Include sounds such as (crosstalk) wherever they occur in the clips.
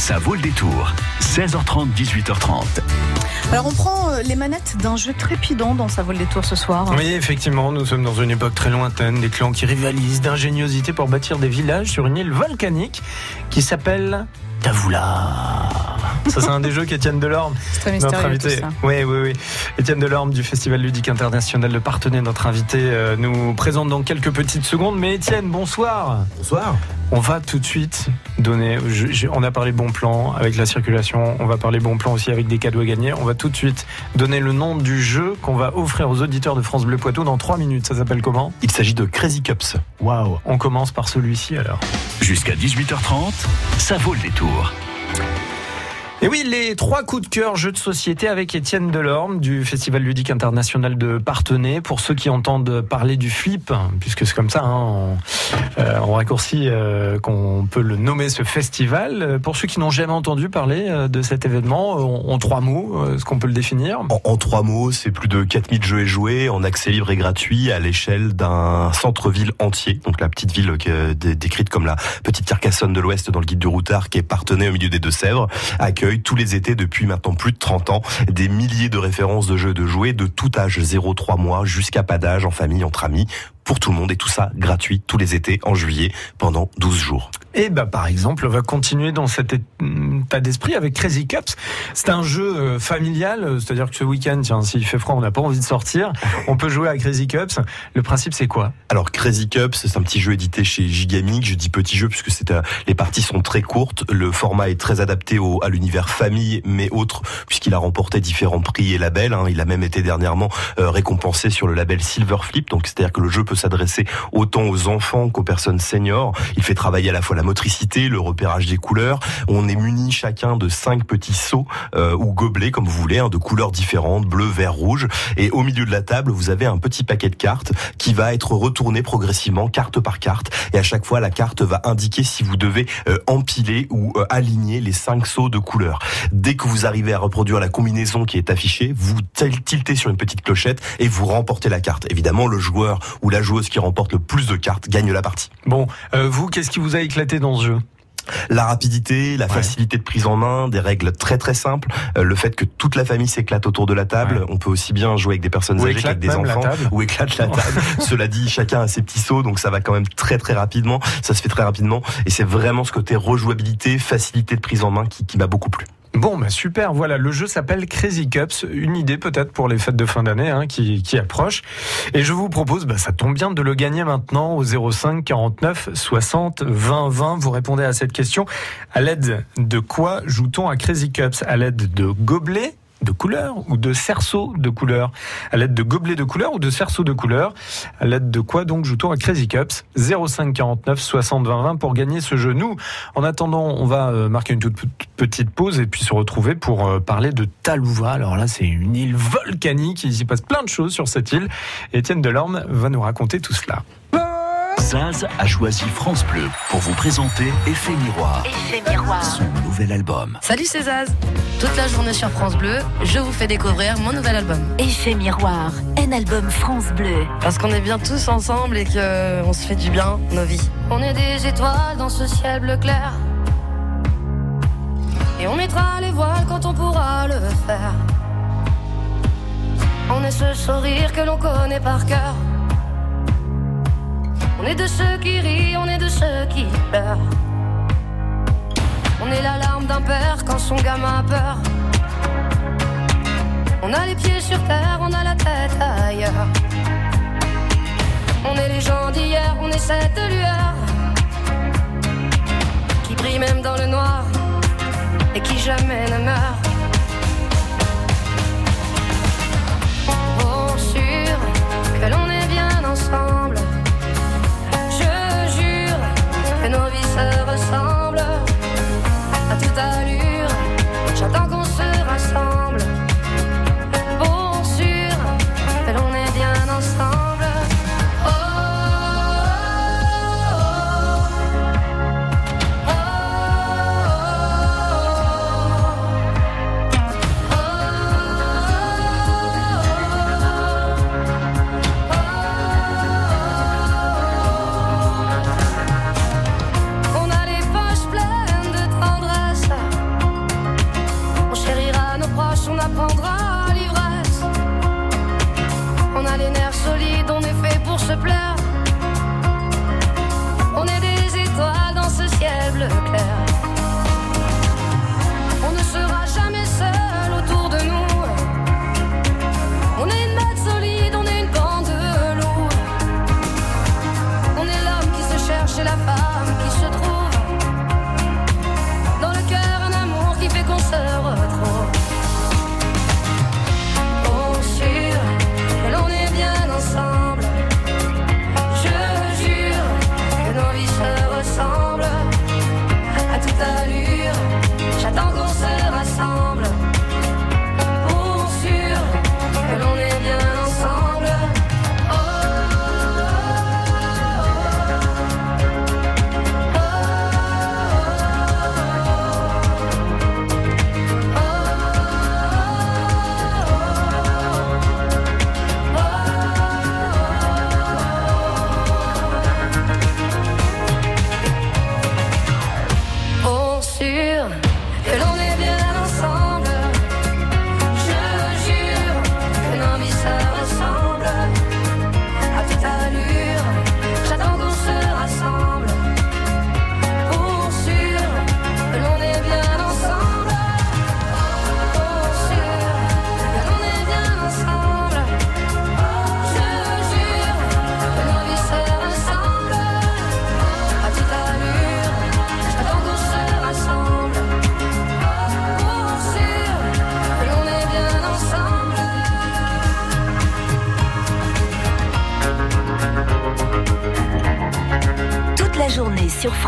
Ça vaut le détour. 16h30, 18h30. Alors on prend euh, les manettes d'un jeu trépidant dans Ça vaut le détour ce soir. Oui, effectivement, nous sommes dans une époque très lointaine, des clans qui rivalisent d'ingéniosité pour bâtir des villages sur une île volcanique qui s'appelle Tavoula. Ça, c'est un des jeux qu'Étienne Delorme, C'est très notre tout invité. ça. Oui, oui, oui. Étienne Delorme du Festival ludique international, le partenaire, notre invité, euh, nous présente dans quelques petites secondes. Mais Étienne, bonsoir. Bonsoir. On va tout de suite donner. je- je- on a parlé bon plan avec la circulation. On va parler bon plan aussi avec des cadeaux à gagner. On va tout de suite donner le nom du jeu qu'on va offrir aux auditeurs de France Bleu Poitou dans 3 minutes. Ça s'appelle comment? Il s'agit de Crazy Cups. Waouh On commence par celui-ci alors. Jusqu'à 18h30, ça vaut le détour. Tour. Et oui, les trois coups de cœur jeux de société avec Étienne Delorme du Festival ludique international de Partenay. Pour ceux qui entendent parler du flip, puisque c'est comme ça, hein, en, euh, en raccourci, euh, qu'on peut le nommer ce festival. Pour ceux qui n'ont jamais entendu parler euh, de cet événement, en, trois mots, est-ce qu'on peut le définir? En, trois mots, c'est plus de 4000 jeux et jouets en accès libre et gratuit à l'échelle d'un centre-ville entier. Donc la petite ville décrite comme la petite Carcassonne de l'Ouest dans le guide du routard qui est partenaire au milieu des Deux-Sèvres tous les étés depuis maintenant plus de 30 ans. Des milliers de références de jeux de jouets de tout âge, 0-3 mois jusqu'à pas d'âge, en famille, entre amis, pour tout le monde et tout ça gratuit tous les étés en juillet pendant 12 jours. Et bah par exemple, on va continuer dans cet état d'esprit avec Crazy Cups. C'est un jeu euh, familial, euh, c'est-à-dire que ce week-end, tiens, s'il fait froid, on n'a pas envie de sortir, (laughs) on peut jouer à Crazy Cups. Le principe, c'est quoi? Alors Crazy Cups, c'est un petit jeu édité chez Gigamic. Je dis petit jeu puisque c'est euh, les parties sont très courtes. Le format est très adapté au, à l'univers famille, mais autre puisqu'il a remporté différents prix et labels. hein. Il a même été dernièrement récompensé sur le label Silver Flip. Donc c'est-à-dire que le jeu peut s'adresser autant aux enfants qu'aux personnes seniors. Il fait travailler à la fois la motricité, le repérage des couleurs. On est muni chacun de cinq petits seaux euh, ou gobelets comme vous voulez, hein, de couleurs différentes, bleu, vert, rouge. Et au milieu de la table, vous avez un petit paquet de cartes qui va être retourné progressivement, carte par carte. Et à chaque fois, la carte va indiquer si vous devez euh, empiler ou euh, aligner les cinq sauts de couleurs. Dès que vous arrivez à reproduire la combinaison qui est affichée, vous tiltez sur une petite clochette et vous remportez la carte. Évidemment, le joueur ou la joueuse qui remporte le plus de cartes gagne la partie. Bon, euh, vous, qu'est-ce qui vous a éclaté dans ce jeu? La rapidité, la Ouais. facilité de prise en main, des règles très très simples, euh, le fait que toute la famille s'éclate autour de la table. Ouais. On peut aussi bien jouer avec des personnes Ou âgées qu'avec des enfants. Ou éclate la table. (laughs) Cela dit, chacun a ses petits sauts, donc ça va quand même très très rapidement. Ça se fait très rapidement. Et c'est vraiment ce côté rejouabilité, facilité de prise en main qui, qui m'a beaucoup plu. Bon, bah super, voilà, le jeu s'appelle Crazy Cups, une idée peut-être pour les fêtes de fin d'année hein, qui, qui approchent. Et je vous propose, bah, ça tombe bien de le gagner maintenant au 05 49 60 20 20. Vous répondez à cette question. À l'aide de quoi joue-t-on à Crazy Cups? À l'aide de gobelets? De couleur ou de cerceaux de couleur À l'aide de gobelets de couleur ou de cerceaux de couleur À l'aide de quoi donc joue-t-on à Crazy Cups 05 49 60 20 20 pour gagner ce jeu. Nous, en attendant, on va euh, marquer une toute toute petite pause et puis se retrouver pour euh, parler de Talouva. Alors là, c'est une île volcanique. Il s'y passe plein de choses sur cette île. Étienne Delorme va nous raconter tout cela. Zaz a choisi France Bleu pour vous présenter Effet Miroir, Effet miroir. son nouvel album. Salut c'est Zaz Toute la journée sur France Bleu, je vous fais découvrir mon nouvel album. Effet miroir. Un album France Bleu. Parce qu'on est bien tous ensemble et que on se fait du bien, nos vies. On est des étoiles dans ce ciel bleu clair. Et on mettra les voiles quand on pourra le faire. On est ce sourire que l'on connaît par cœur. On est de ceux qui rient, on est de ceux qui pleurent. On est la larme d'un père quand son gamin a peur. On a les pieds sur terre, on a la tête ailleurs. On est les gens d'hier, on est cette lueur qui brille même dans le noir et qui jamais ne meurt.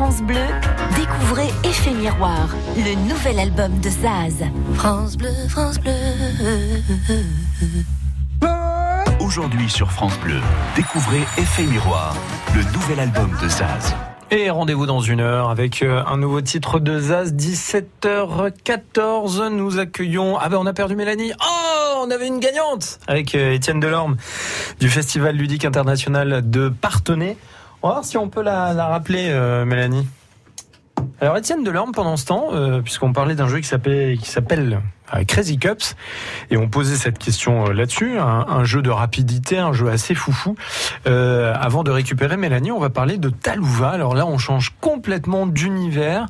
France Bleu, découvrez Effet Miroir, le nouvel album de Zaz. France Bleu, France Bleu. Aujourd'hui sur France Bleu, découvrez Effet Miroir, le nouvel album de Zaz. Et rendez-vous dans une heure avec euh, un nouveau titre de Zaz, 17h14. Nous accueillons. Ah ben on a perdu Mélanie. Oh, on avait une gagnante avec euh, Étienne Delorme du Festival ludique international de Partenay. On va voir si on peut la, rappeler, euh, Mélanie. Alors Étienne Delorme, pendant ce temps, euh, puisqu'on parlait d'un jeu qui s'appelle Crazy Cups, et on posait cette question euh, là-dessus, un, un jeu de rapidité, un jeu assez foufou. Euh, avant de récupérer Mélanie, on va parler de Talouva. Alors là, on change complètement d'univers.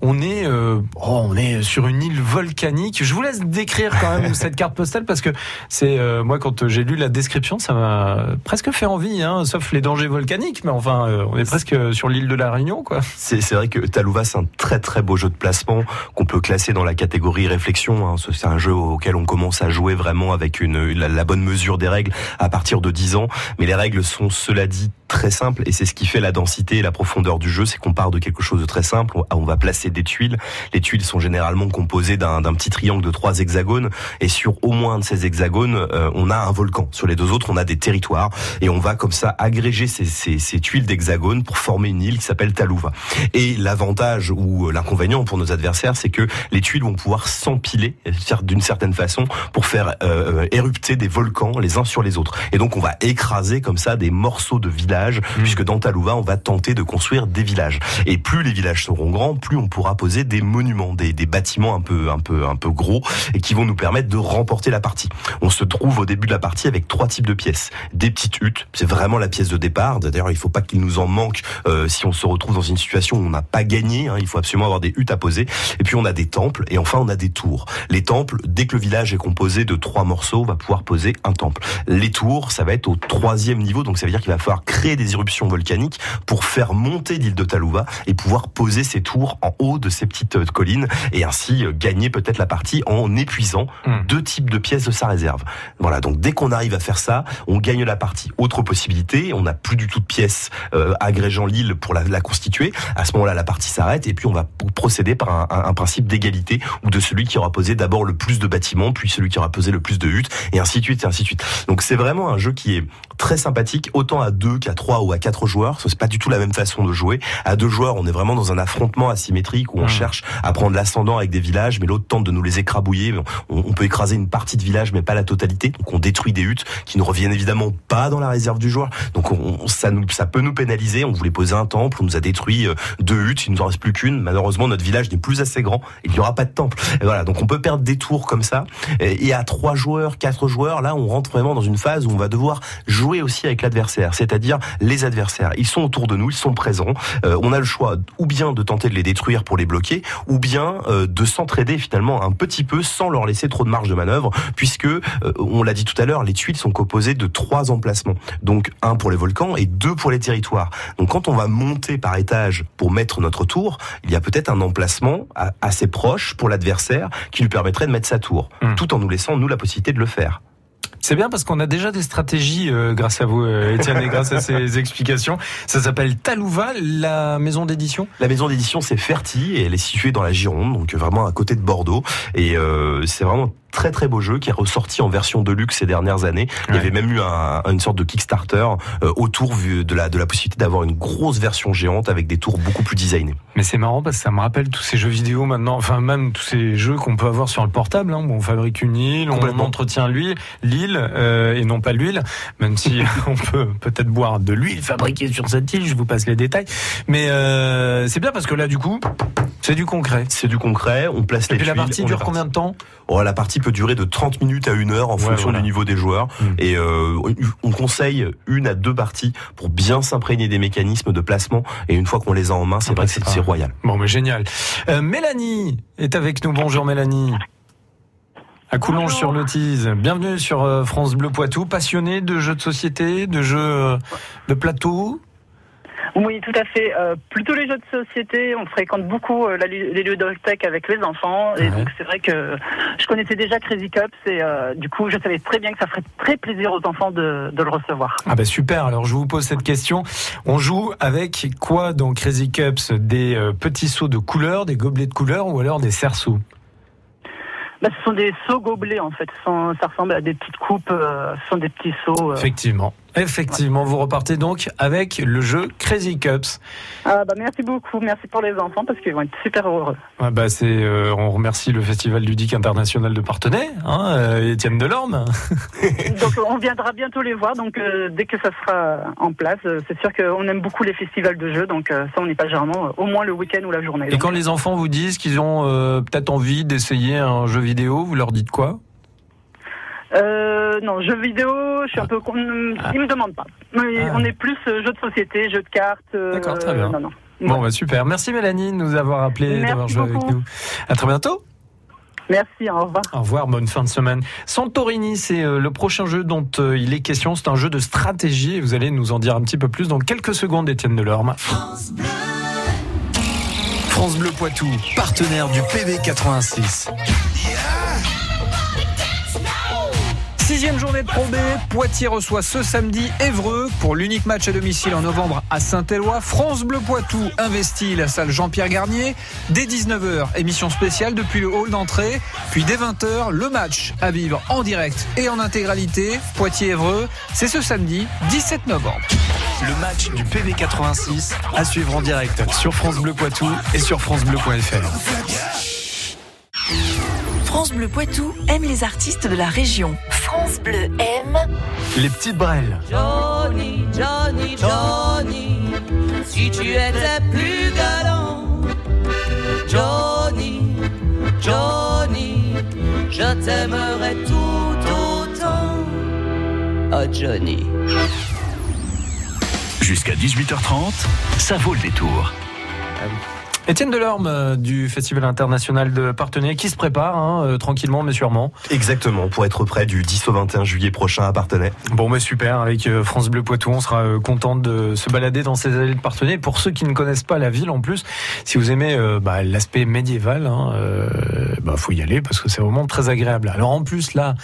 On est, euh, oh, on est sur une île volcanique. Je vous laisse décrire quand même (laughs) cette carte postale parce que c'est euh, moi quand j'ai lu la description, ça m'a presque fait envie, hein, sauf les dangers volcaniques. Mais enfin, on est presque sur l'île de la Réunion, quoi. C'est c'est vrai que Talouva, c'est un très très beau jeu de placement qu'on peut classer dans la catégorie réflexion. hein. C'est un jeu auquel on commence à jouer vraiment avec une, la, bonne mesure des règles à partir de 10 ans. Mais les règles sont, cela dit, très simples et c'est ce qui fait la densité et la profondeur du jeu. C'est qu'on part de quelque chose de très simple. On- va placer des tuiles. Les tuiles sont généralement composées d'un petit triangle de trois hexagones et sur au moins de ces hexagones, euh, on a un volcan. Sur les deux autres, on a des territoires et on va comme ça agréger ces, ces, ces tuiles d'hexagones pour former une île qui s'appelle Talouva. Et l'avantage ou l'inconvénient pour nos adversaires, c'est que les tuiles vont pouvoir s'empiler d'une certaine façon pour faire euh, érupter des volcans les uns sur les autres. Et donc on va écraser comme ça des morceaux de villages, puisque dans Talouva, on va tenter de construire des villages. Et plus les villages seront grands, plus on pourra poser des monuments, des, des bâtiments un peu, un peu, un peu gros et qui vont nous permettre de remporter la partie. On se trouve au début de la partie avec trois types de pièces. Des petites huttes, c'est vraiment la pièce de départ. D'ailleurs, il faut pas qu'il nous en manque euh, si on se retrouve dans une situation où on n'a pas gagné. hein. Il faut absolument avoir des huttes à poser. Et puis on a des temples et enfin on a des tours. Les temples, dès que le village est composé de trois morceaux, on va pouvoir poser un temple. Les tours, ça va être au troisième niveau, donc ça veut dire qu'il va falloir créer des éruptions volcaniques pour faire monter l'île de Talouva et pouvoir poser ces tours en haut de ces petites euh, collines et ainsi euh, gagner peut-être la partie en épuisant Mm. deux types de pièces de sa réserve. Voilà, donc dès qu'on arrive à faire ça, on gagne la partie. Autre possibilité, on n'a plus du tout de pièces euh, agrégeant l'île pour la, la constituer. À ce moment-là, la partie s'arrête et puis on va procéder par un, un- un principe d'égalité ou de celui qui aura posé d'abord le plus de bâtiments, puis celui qui aura posé le plus de huttes, et ainsi de suite, et ainsi de suite. Donc c'est vraiment un jeu qui est très sympathique, autant à deux qu'à trois ou à quatre joueurs. Ce n'est pas du tout la même façon de jouer. À deux joueurs, on est vraiment dans un affrontement asymétrique où on Mm. cherche à prendre l'ascendant avec des villages, mais l'autre tente de nous les écrabouiller. On, on peut écraser une partie de village, mais pas la totalité. Donc on détruit des huttes qui ne reviennent évidemment pas dans la réserve du joueur. Donc on, ça, nous, ça peut nous pénaliser. On voulait poser un temple, on nous a détruit euh, deux huttes, il nous en reste plus qu'une. Malheureusement, notre village n'est plus assez grand. Il n'y aura pas de temple. Et voilà, donc on peut perdre des tours comme ça. Et et à trois joueurs, quatre joueurs, là, on rentre vraiment dans une phase où on va devoir jouer aussi avec l'adversaire, c'est-à-dire les adversaires. Ils sont autour de nous, ils sont présents. Euh, on a le choix ou bien de tenter de les détruire pour les bloquer, ou bien euh, de s'entraider finalement un petit peu sans leur laisser trop de marge de manœuvre, puisque euh, on l'a dit tout à l'heure, les tuiles sont composées de trois emplacements. Donc un pour les volcans et deux pour les territoires. Donc quand on va monter par étage pour mettre notre tour, il y a peut-être un emplacement assez proche pour l'adversaire qui lui permettrait de mettre sa tour, Hmm. tout en nous laissant nous la possibilité de le faire. C'est bien parce qu'on a déjà des stratégies euh, grâce à vous, euh, Étienne, et grâce à ces (laughs) explications. Ça s'appelle Talouva, la maison d'édition? La maison d'édition c'est Ferti et elle est située dans la Gironde, donc vraiment à côté de Bordeaux. Et euh, c'est vraiment très très beau jeu qui est ressorti en version de luxe ces dernières années. Il y avait même eu un- une sorte de Kickstarter euh, autour de la de la possibilité d'avoir une grosse version géante avec des tours beaucoup plus designés. Mais c'est marrant parce que ça me rappelle tous ces jeux vidéo maintenant, enfin même tous ces jeux qu'on peut avoir sur le portable, hein, où on fabrique une île, on entretient l'huile, l'île euh, et non pas l'huile, même si (laughs) on peut peut-être boire de l'huile fabriquée sur cette île, je vous passe les détails. Mais euh, c'est bien parce que là du coup, c'est du concret. C'est du concret, on place Et les puis la partie dure combien de temps? Oh, la partie peut durer de 30 minutes à une heure en Ouais, fonction voilà. du niveau des joueurs. Mm. Et euh, on conseille une à deux parties pour bien s'imprégner des mécanismes de placement. Et une fois qu'on les a en main, c'est Ah vrai bah, que c'est royal. Bon, mais génial. Euh, Mélanie est avec nous. Bonjour Mélanie. À Coulonges-sur-Lotise. Bienvenue sur euh, France Bleu Poitou. Passionnée de jeux de société, de jeux de plateau Oui, tout à fait. Euh, plutôt les jeux de société, on fréquente beaucoup euh, la les ludothèques avec les enfants. Et Ouais. donc, c'est vrai que je connaissais déjà Crazy Cups et euh, du coup, je savais très bien que ça ferait très plaisir aux enfants de, de le recevoir. Ah bah super, alors je vous pose cette question. On joue avec quoi dans Crazy Cups? Des euh, petits seaux de couleur, des gobelets de couleur ou alors des cerceaux? Bah, ce sont des seaux gobelets, en fait. Ça ressemble à des petites coupes. ce sont des petits seaux. euh. Effectivement. Vous repartez donc avec le jeu Crazy Cups. Ah, bah, merci beaucoup. Merci pour les enfants parce qu'ils vont être super heureux. Ah bah c'est, euh, on remercie le Festival ludique international de Partenay, hein, euh, Étienne Delorme. (laughs) donc, on viendra bientôt les voir. Donc, euh, dès que ça sera en place, euh, c'est sûr qu'on aime beaucoup les festivals de jeux. Donc, euh, ça, on n'y passe généralement euh, au moins le week-end ou la journée. Et Donc, quand les enfants vous disent qu'ils ont euh, peut-être envie d'essayer un jeu vidéo, vous leur dites quoi? Euh, non, jeux vidéo, je suis un ah. peu. Ah. Me demandent pas. Ah. On est plus euh, jeux de société, jeux de cartes. Euh, D'accord, très bien. Bon, bah, super. Merci Mélanie de nous avoir appelé, d'avoir joué avec nous. À très bientôt. Merci, au revoir. Au revoir, bonne fin de semaine. Santorini, c'est le prochain jeu dont il est question. C'est un jeu de stratégie vous allez nous en dire un petit peu plus dans quelques secondes, Étienne Delorme. France Bleu. France Bleu Poitou, partenaire du PB86. Sixième journée de Pro B, Poitiers reçoit ce samedi Évreux pour l'unique match à domicile en novembre à Saint-Éloi. France Bleu Poitou investit la salle Jean-Pierre Garnier. Dès 19h, émission spéciale depuis le hall d'entrée. Puis dès 20h, le match à vivre en direct et en intégralité. Poitiers-Évreux, c'est ce samedi 17 novembre. Le match du PV 86 à suivre en direct sur France Bleu Poitou et sur francebleu.fr. France Bleu Poitou aime les artistes de la région. France Bleu aime Les petites brelles. Johnny, Johnny, Johnny, si tu étais plus galant. Johnny, Johnny, je t'aimerais tout autant. Oh Johnny. Jusqu'à 18h30, ça vaut le détour. Étienne Delorme euh, du Festival international de Partenay qui se prépare hein, euh, tranquillement mais sûrement. Exactement, pour être prêt du 10 au 21 juillet prochain à Partenay. Bon mais super, avec euh, France Bleu Poitou, on sera content de se balader dans ces allées de Partenay. Pour ceux qui ne connaissent pas la ville en plus, si vous aimez euh, bah, l'aspect médiéval, hein, euh, bah, faut y aller parce que c'est vraiment très agréable. Alors en plus là,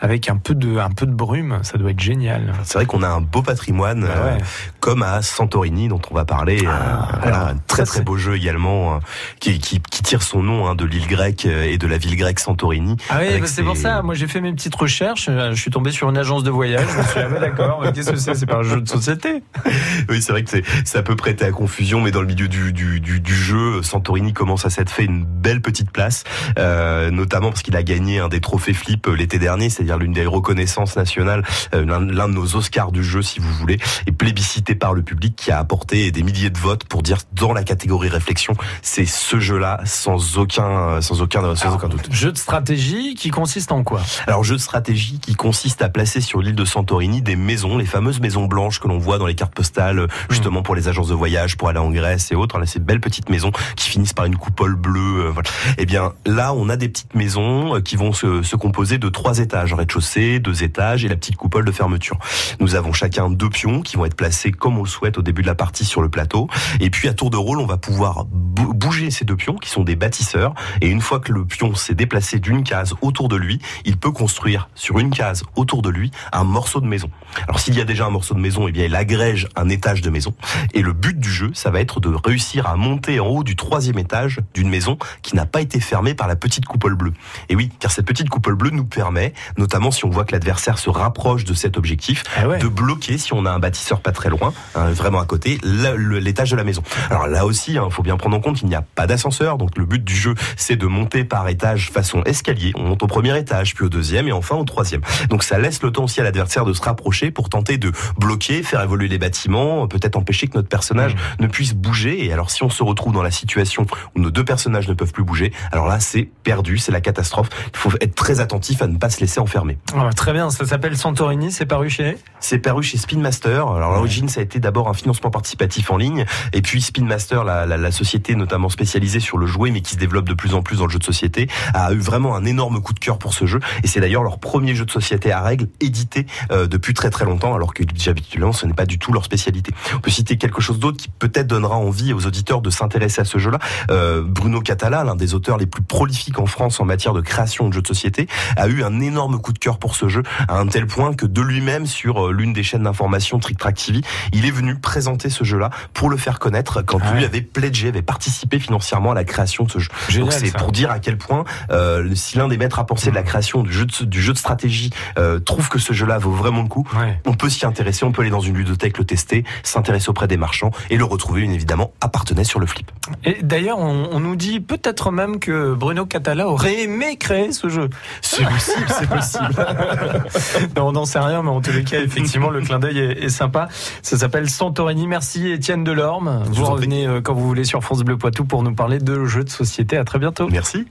avec un peu de un peu de brume, ça doit être génial. C'est vrai qu'on a un beau patrimoine, Bah euh, comme à Santorini, dont on va parler. Ah, voilà, alors, un très ça, très beau jeu également, euh, qui, qui, qui tire son nom hein, de l'île grecque euh, et de la ville grecque Santorini. Ah oui, bah, c'est pour ça. Moi, j'ai fait mes petites recherches. euh, Je suis tombé sur une agence de voyage. Je me suis dit, ah, bah, d'accord. Qu'est-ce que c'est? C'est pas un jeu de société. (laughs) Oui, c'est vrai que ça peut prêter à confusion, mais dans le milieu du, du, du, du jeu, Santorini commence à s'être fait une belle petite place, euh, notamment parce qu'il a gagné un des trophées Flip l'été dernier, c'est-à-dire l'une des reconnaissances nationales, l'un de nos Oscars du jeu, si vous voulez, et plébiscité par le public qui a apporté des milliers de votes pour dire dans la catégorie réflexion, c'est ce jeu-là sans aucun, euh, sans aucun, sans aucun doute. Jeu de stratégie qui consiste en quoi? Alors jeu de stratégie qui consiste à placer sur l'île de Santorini des maisons, les fameuses maisons blanches que l'on voit dans les cartes postales, euh, justement pour les agences de voyage, pour aller en Grèce et autres, là, ces belles petites maisons qui finissent par une coupole bleue. euh, voilà. Eh bien là, on a des petites maisons qui vont se, se composer de trois étages, rez-de-chaussée, deux étages et la petite coupole de fermeture. Nous avons chacun deux pions qui vont être placés comme on le souhaite au début de la partie sur le plateau. Et puis à tour de rôle, on va pouvoir bouger ces deux pions qui sont des bâtisseurs. Et une fois que le pion s'est déplacé d'une case autour de lui, il peut construire sur une case autour de lui un morceau de maison. Alors s'il y a déjà un morceau de maison, eh bien il agrège un étage de maison. Et le but du jeu, ça va être de réussir à monter en haut du troisième étage d'une maison qui n'a pas été fermée par la petite coupole bleue. Et oui, car cette petite coupole bleue nous permet, notamment si on voit que l'adversaire se rapproche de cet objectif, Ah ouais. de bloquer, si on a un bâtisseur pas très loin, hein, vraiment à côté, l'étage de la maison. Alors là aussi, il faut bien prendre en compte qu'il n'y a pas d'ascenseur, donc le but du jeu, c'est de monter par étage façon escalier. On monte au premier étage, puis au deuxième et enfin au troisième. Donc ça laisse le temps aussi à l'adversaire de se rapprocher pour tenter de bloquer, faire évoluer les bâtiments, peut-être empêcher que notre personnage ne puisse bouger. Et alors si on se retrouve dans la situation où nos deux personnages ne peuvent plus bouger, alors là c'est perdu, c'est la catastrophe. Il faut être très attentif à ne pas se laisser enfermer. Ah bah, très bien, ça s'appelle Santorini, c'est paru chez C'est paru chez Spin Master. Alors à l'origine, ça a été d'abord un financement participatif en ligne, et puis Spin Master, la, la, la société notamment spécialisée sur le jouet, mais qui se développe de plus en plus dans le jeu de société, a eu vraiment un énorme coup de cœur pour ce jeu. Et c'est d'ailleurs leur premier jeu de société à règles édité euh, depuis très très longtemps, alors que habituellement, ce n'est pas du tout leur spécialité. On peut citer quelque chose d'autre qui peut-être donnera envie aux auditeurs de s'intéresser à ce jeu-là. Euh, Bruno Catala, l'un des auteurs les plus prolifiques en France en matière de création de jeux de société, a eu un énorme coup de cœur pour ce jeu, à un tel point que de lui-même, sur euh, l'une des chaînes d'information Trick Track TV, il est venu présenter ce jeu-là pour le faire connaître quand Ah lui ouais. avait pledgé, avait participé financièrement à la création de ce jeu. Génial, Donc c'est pour dire à quel point euh, si l'un des maîtres à penser de la création du jeu de, du jeu de stratégie euh, trouve que ce jeu-là vaut vraiment le coup, Ouais. on peut s'y intéresser, on peut aller dans une ludothèque, le tester, s'intéresser auprès des marchands et le retrouver bien évidemment à Partenay sur le flip. Et d'ailleurs, on, on nous dit peut-être même que Bruno Catala aurait aimé créer ce jeu. C'est possible, c'est possible. (laughs) non, on n'en sait rien, mais en tous les cas, effectivement, le clin d'œil est, est sympa. Ça s'appelle Santorini. Merci Étienne Delorme. Vous vous revenez euh, quand vous voulez sur France Bleu Poitou pour nous parler de jeux de société. À très bientôt. Merci.